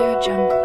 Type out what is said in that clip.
Jungle.